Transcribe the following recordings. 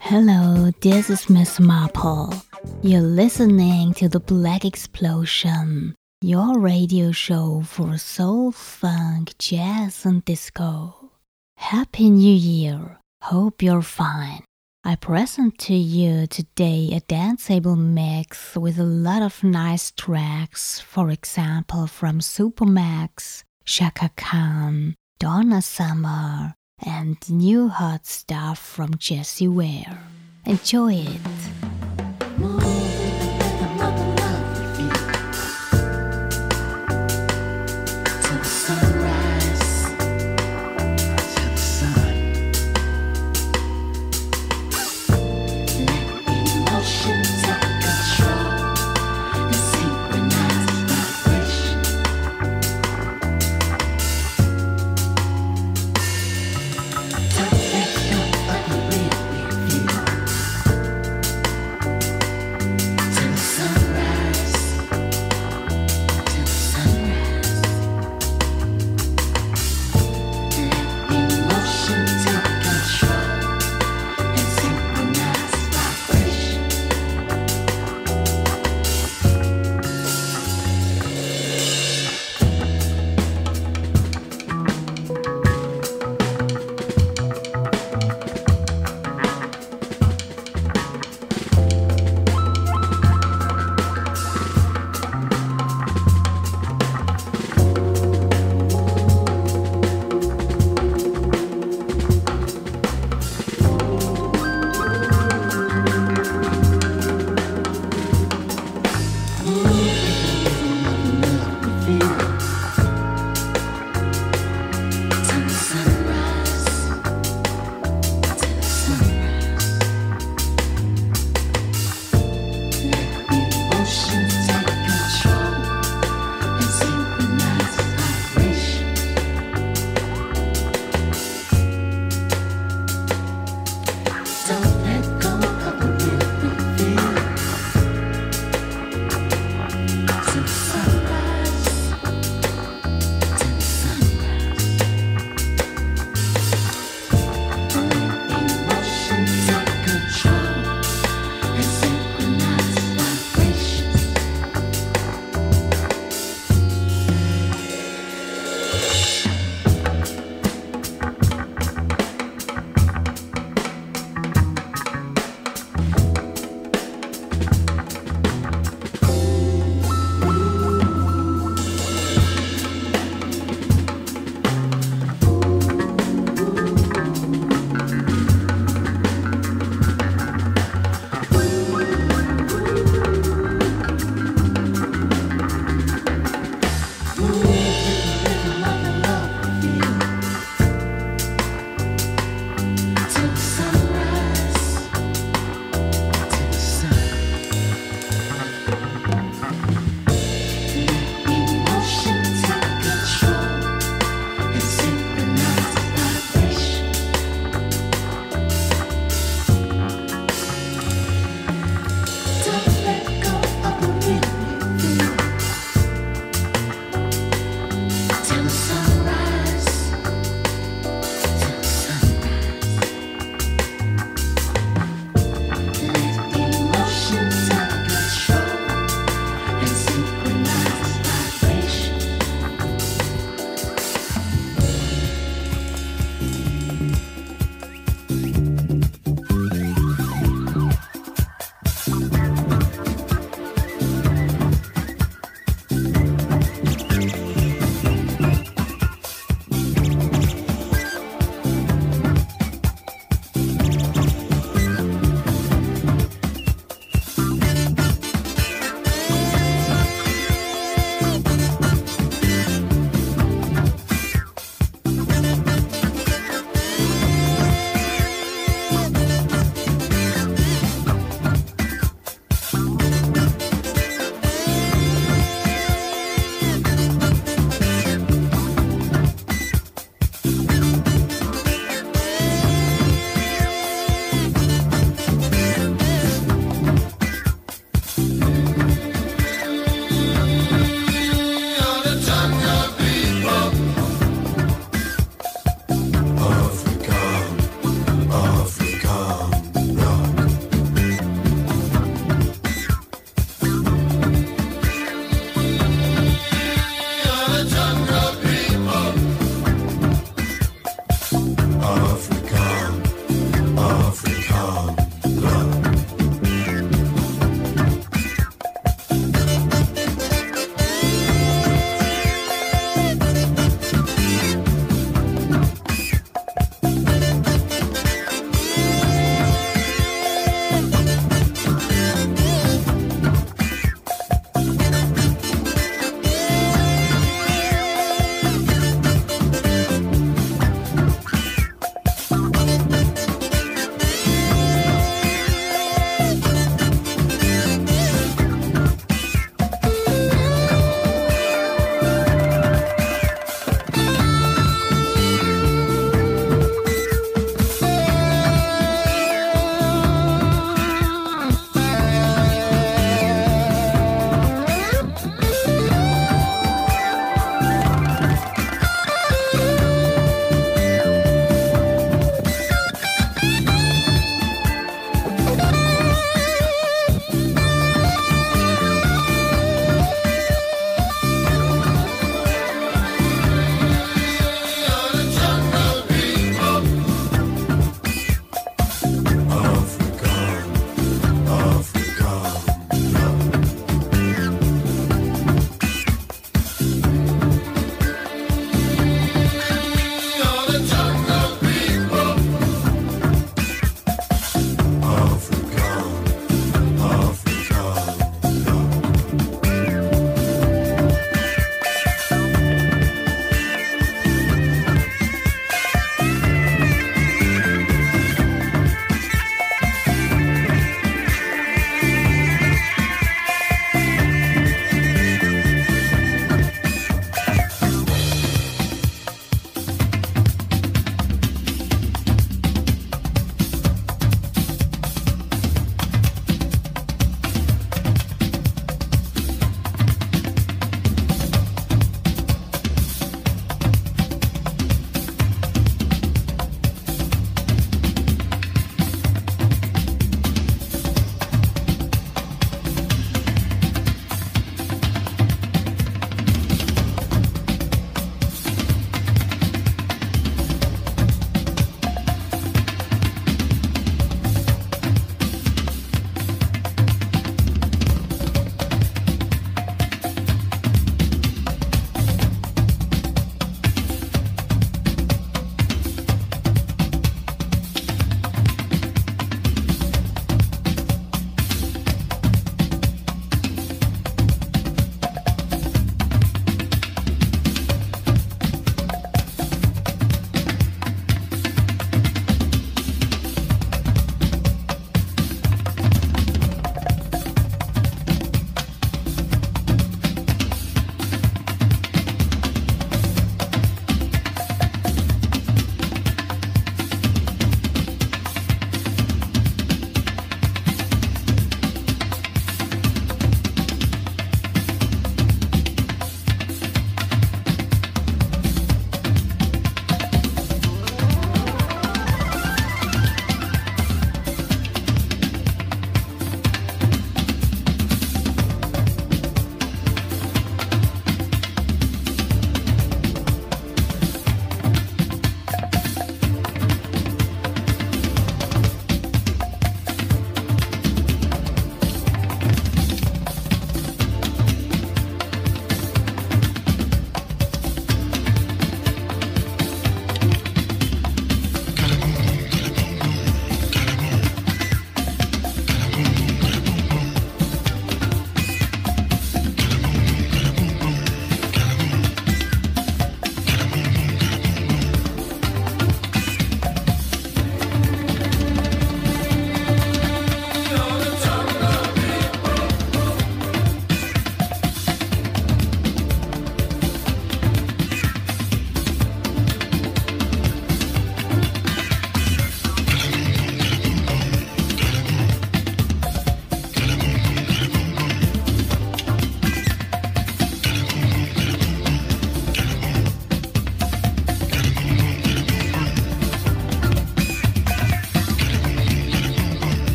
Hello, this is Miss Marple. You're listening to the BlackXplosion, your radio show for soul, funk, jazz, and disco. Happy New Year! Hope you're fine. I present to you today a danceable mix with a lot of nice tracks, for example, from Supermax, Chaka Khan, Donna Summer, and new hot stuff from Jessie Ware. Enjoy it!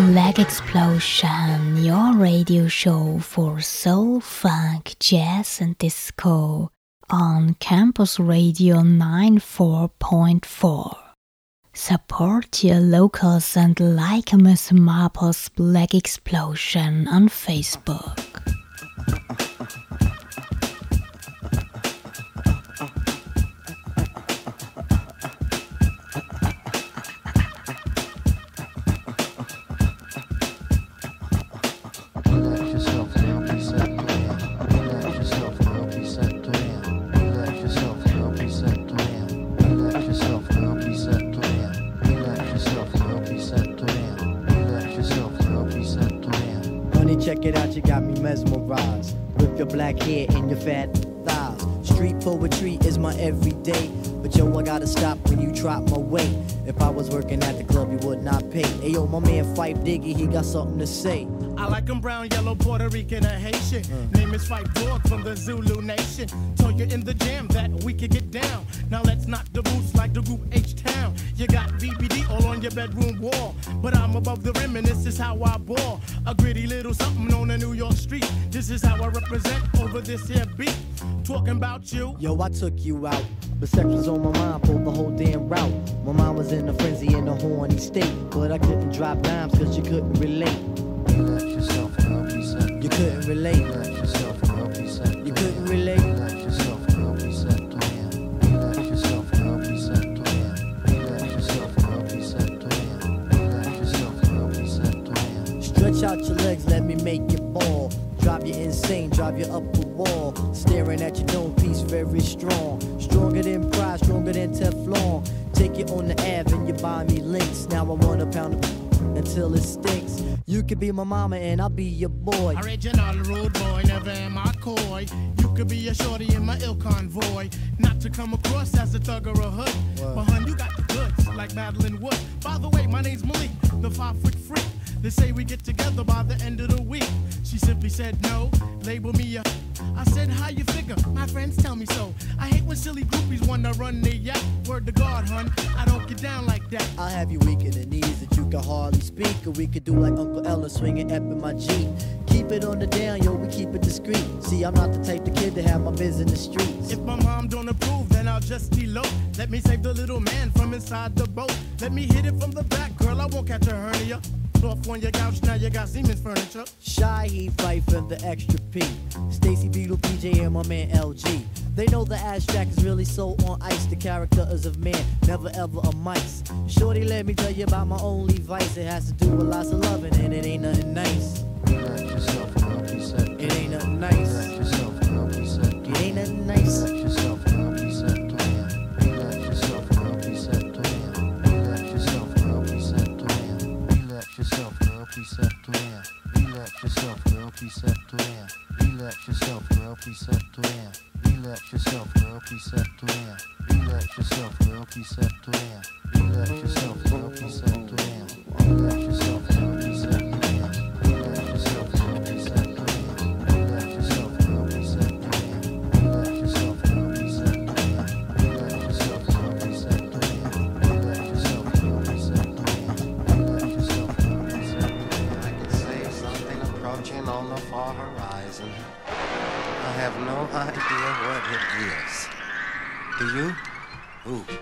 Explosion, your radio show for soul, funk, jazz, and disco on Campus Radio 94.4. Support your locals and like Miss Marple's BlackXplosion on Facebook. Phife Diggy, he got something to say. I like them brown, yellow, Puerto Rican, or Haitian. Uh. Name is Phife Dawg from the Zulu Nation. Told you in the jam that we could get down. Now let's knock the boots like the group H Town. You got BBD all on your bedroom wall. But I'm above the rim and this is how I ball. A gritty little something on a New York street. This is how I represent over this here beat. Talking about you. Yo, I took you out. But sex was on my mind for the whole damn route. My mind was in a frenzy in a horny state. But I couldn't drop dimes cause you couldn't relate. Let yourself you set. You couldn't relate. Let yourself you set. You couldn't relate. Yourself set. Stretch out your legs, let me make you. Drive you insane, drive you up the wall. Staring at your dome piece, very strong. Stronger than pride, stronger than Teflon. Take you on the Ave and you buy me links. Now I want a pound of until it stinks. You could be my mama and I'll be your boy. Original rude boy, never am I coy. You could be a shorty in my ill convoy. Not to come across as a thug or a hood. But hun, you got the goods, like Madeline Wood. By the way, my name's Malik, the five foot freak. They say we get together by the end of the week. She simply said no, label me a. I said, how you figure? My friends tell me so. I hate when silly groupies wanna run their yacht. Word to God, hun, I don't get down like that. I'll have you weak in the knees that you can hardly speak. Or we could do like Uncle L swinging up in my Jeep. Keep it on the down, yo, we keep it discreet. See, I'm not the type of kid to have my biz in the streets. If my mom don't approve, then I'll just elope. Let me save the little man from inside the boat. Let me hit it from the back, girl, I won't catch a hernia off on your couch, now you got Seaman's furniture. Shaheed, Phife for the extra P. Stacy Beetle, PJ, and my man LG. They know the ass jack is really so on ice. The character is of man, never ever a mice. Shorty, let me tell you about my only vice. It has to do with lots of loving, and it ain't nothing nice. Let yourself help you set. It ain't nothing nice. Let yourself help you set. It ain't nothing nice. Relax yourself, girl, please to air. Relax yourself, girl, please to air. Relax yourself, girl, please to air. Relax yourself, girl, please set to air. Relax yourself, girl, please set to air. Relax yourself,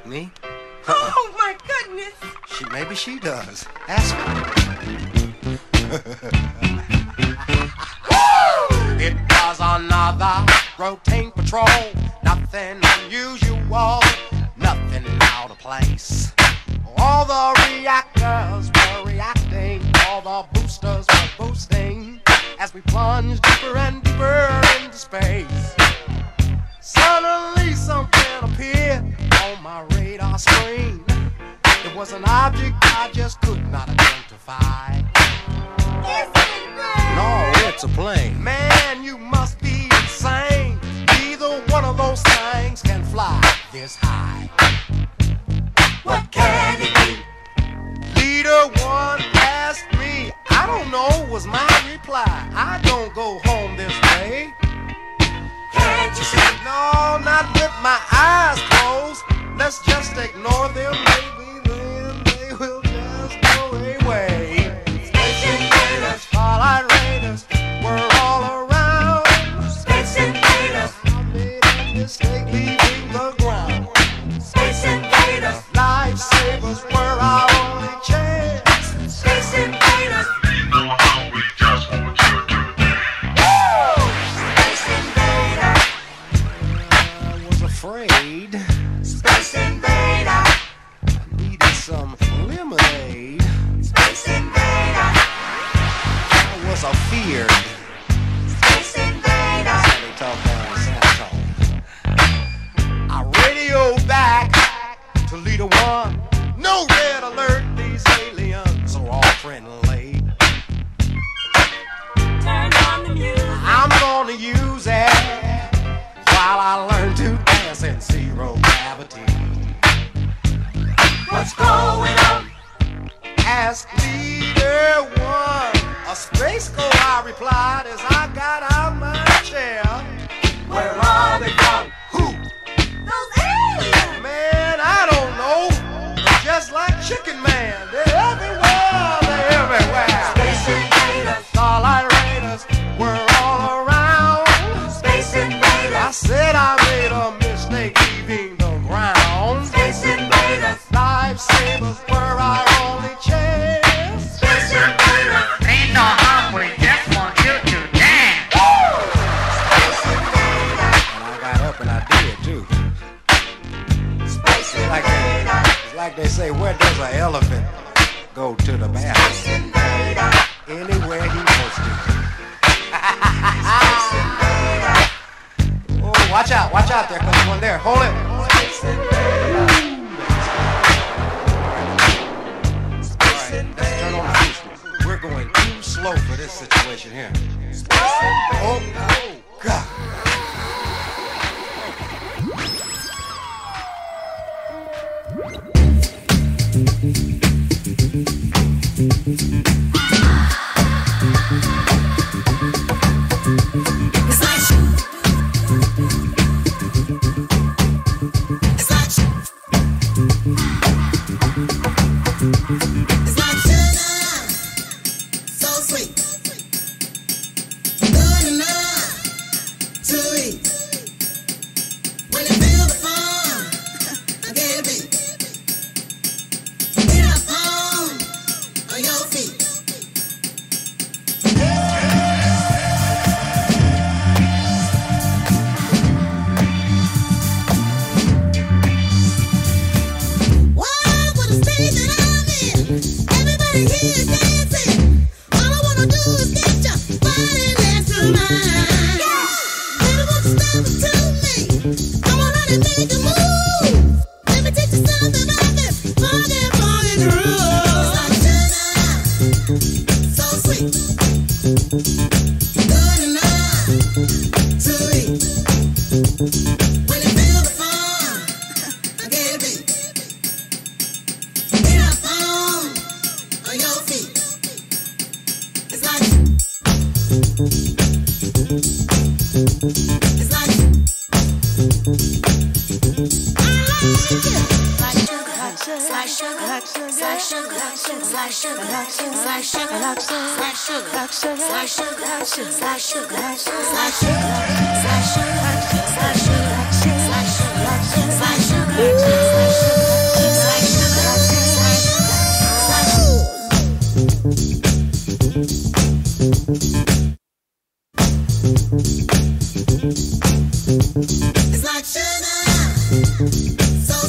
Me? Oh my goodness! She, maybe she does. Ask her. it was another routine patrol. Nothing unusual, nothing out of place. All the reactors were reacting, all the boosters were boosting as we plunged deeper and deeper into space. Just could not identify. Is it? No, it's a plane. Man,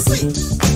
freak.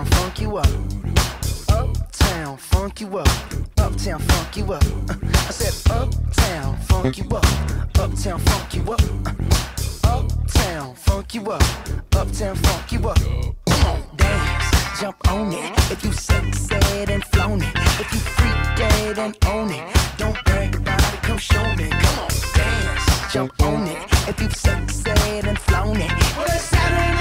Uptown funk you up. Uptown funk you up. Uptown funk you up. I said uptown funk you up. Uptown funk you up. Uptown funk you up. Uptown funk you up. Come on, dance, jump on it. If you sexed and flown it, if you freak dead and own it, don't brag about it. Come show me. Come on, dance, jump on it. If you sexed and flown it, Saturday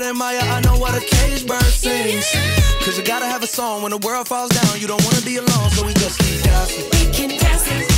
better than Maya, I know what a cage bird sings. Cause you gotta have a song when the world falls down. You don't wanna be alone, so we just keep dancing. We can dance.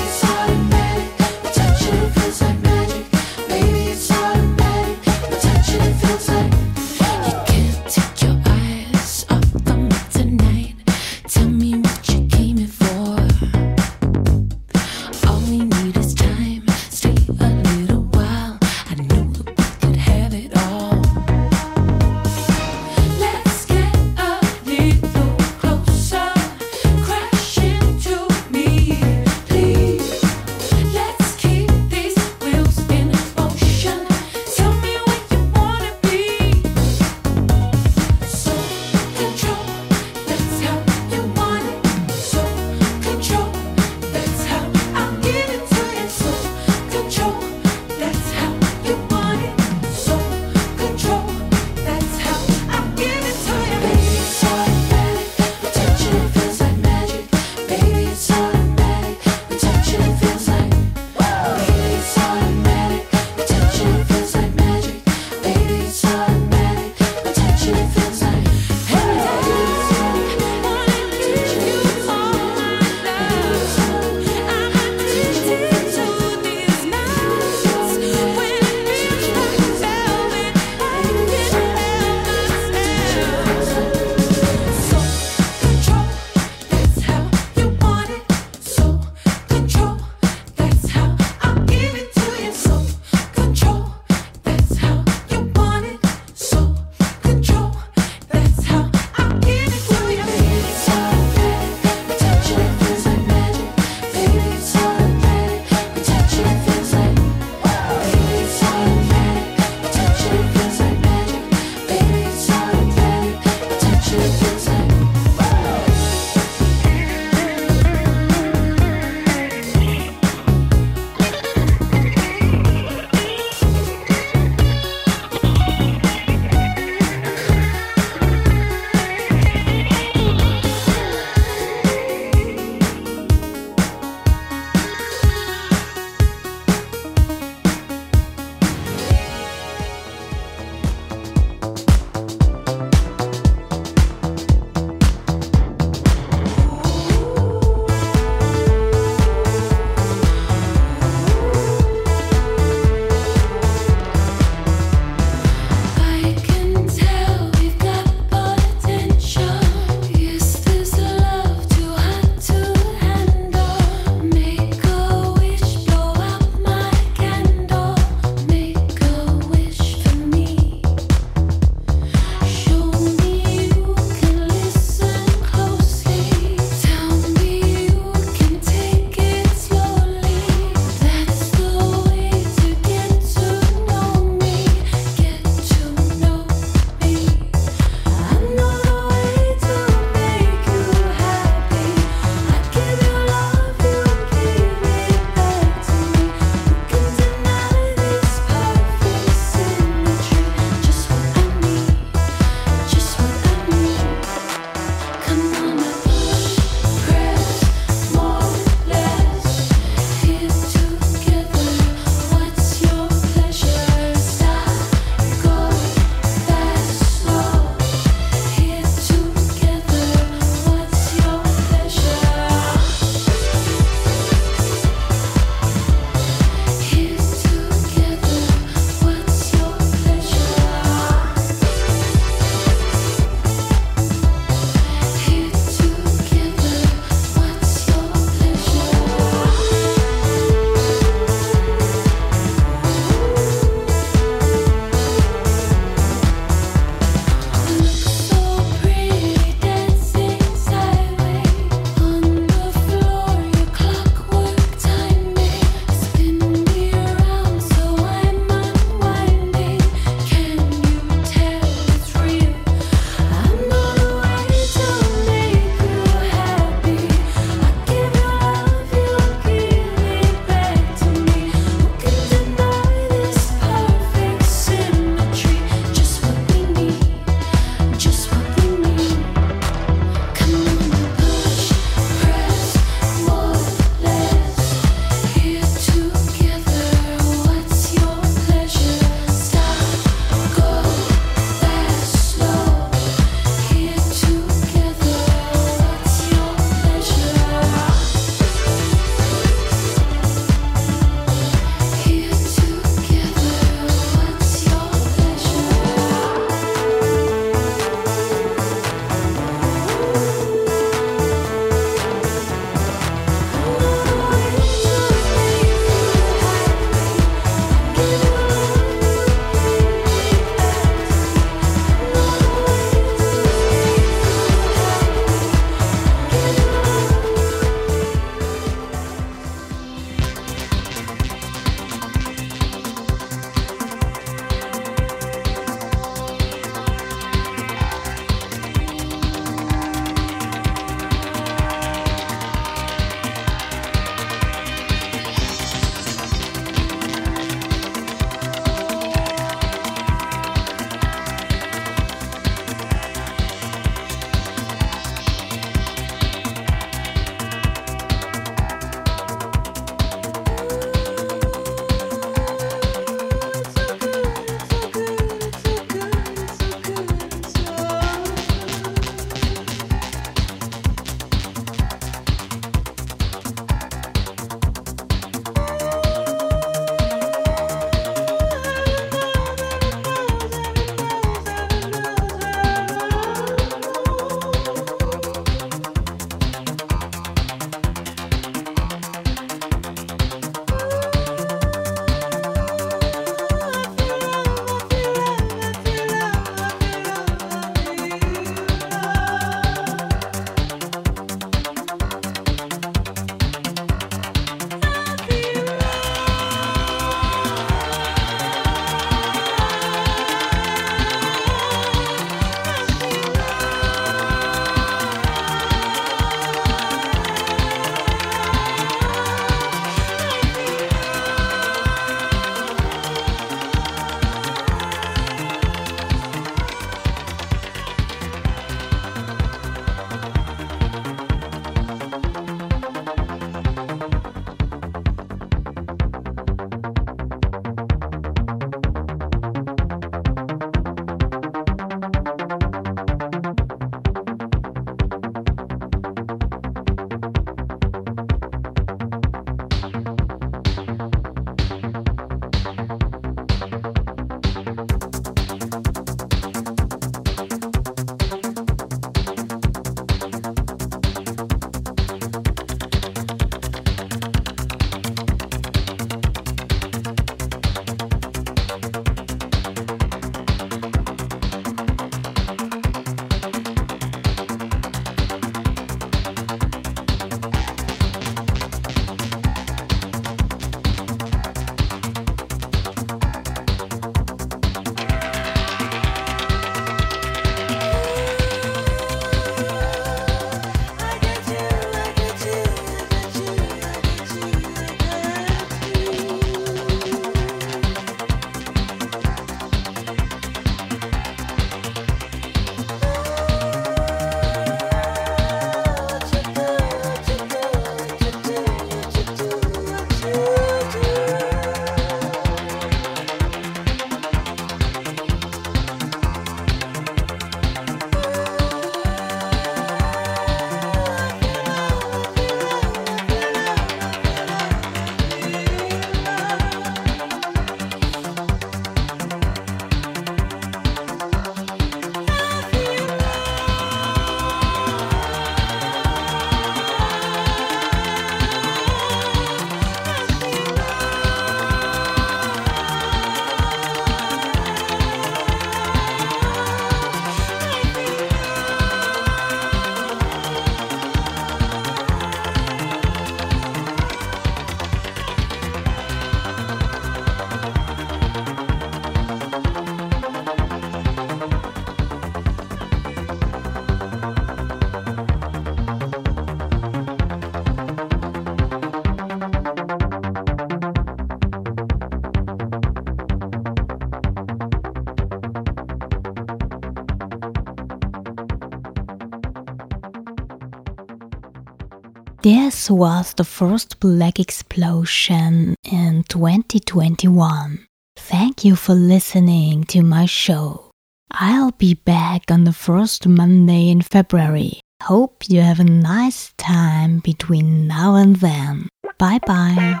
This was the first BlackXplosion in 2021. Thank you for listening to my show. I'll be back on the first Monday in February. Hope you have a nice time between now and then. Bye bye.